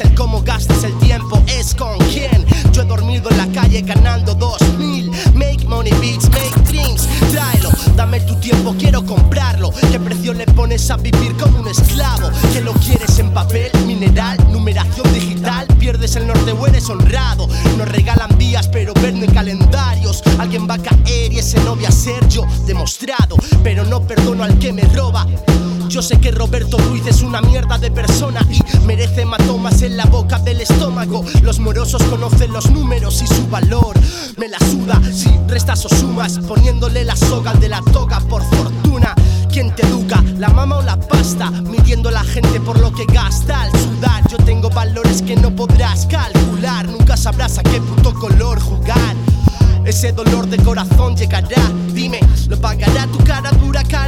el cómo gastes el tiempo, es con quién. Yo he dormido en la calle ganando dos mil. Make money beats, make dreams. Tráelo, dame tu tiempo, quiero comprarlo. ¿Qué precio le pones a vivir como un esclavo? ¿Que lo quieres en papel, mineral, numeración digital? Pierdes el norte o honrado. Nos regalan días, pero venden calendarios. Alguien va a caer y ese no voy a ser yo, demostrado. Pero no perdono al que me roba. Yo sé que Roberto Ruiz es una mierda de persona y merece matomas en la boca del estómago. Los morosos conocen los números y su valor. Me la suda si restas o sumas, poniéndole la soga de la toga por fortuna. ¿Quién te educa? ¿La mama o la pasta? Midiendo a la gente por lo que gasta al sudar. Yo tengo valores que no podrás calcular. Nunca sabrás a qué puto color jugar. Ese dolor de corazón llegará. Dime, ¿lo pagará tu cara dura cara?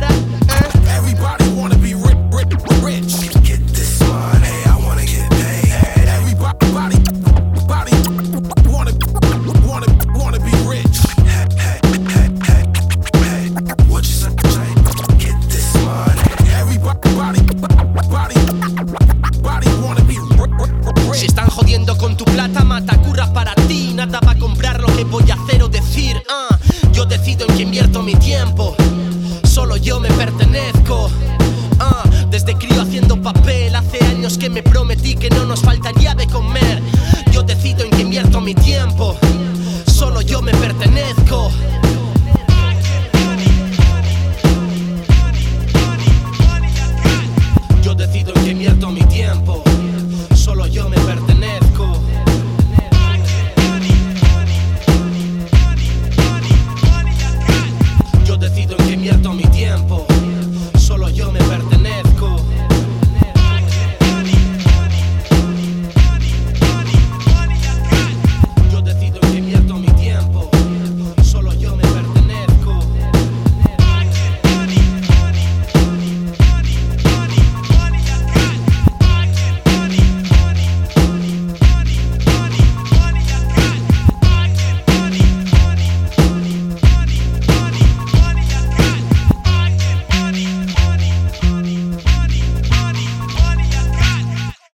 plata mata, curras para ti. Nada va a comprar lo que voy a hacer o decir. Uh. Yo decido en qué invierto mi tiempo. Solo yo me pertenezco. Uh. Desde crío haciendo papel, hace años que me prometí que no nos faltaría de comer. Yo decido en qué invierto mi tiempo. Solo yo me pertenezco.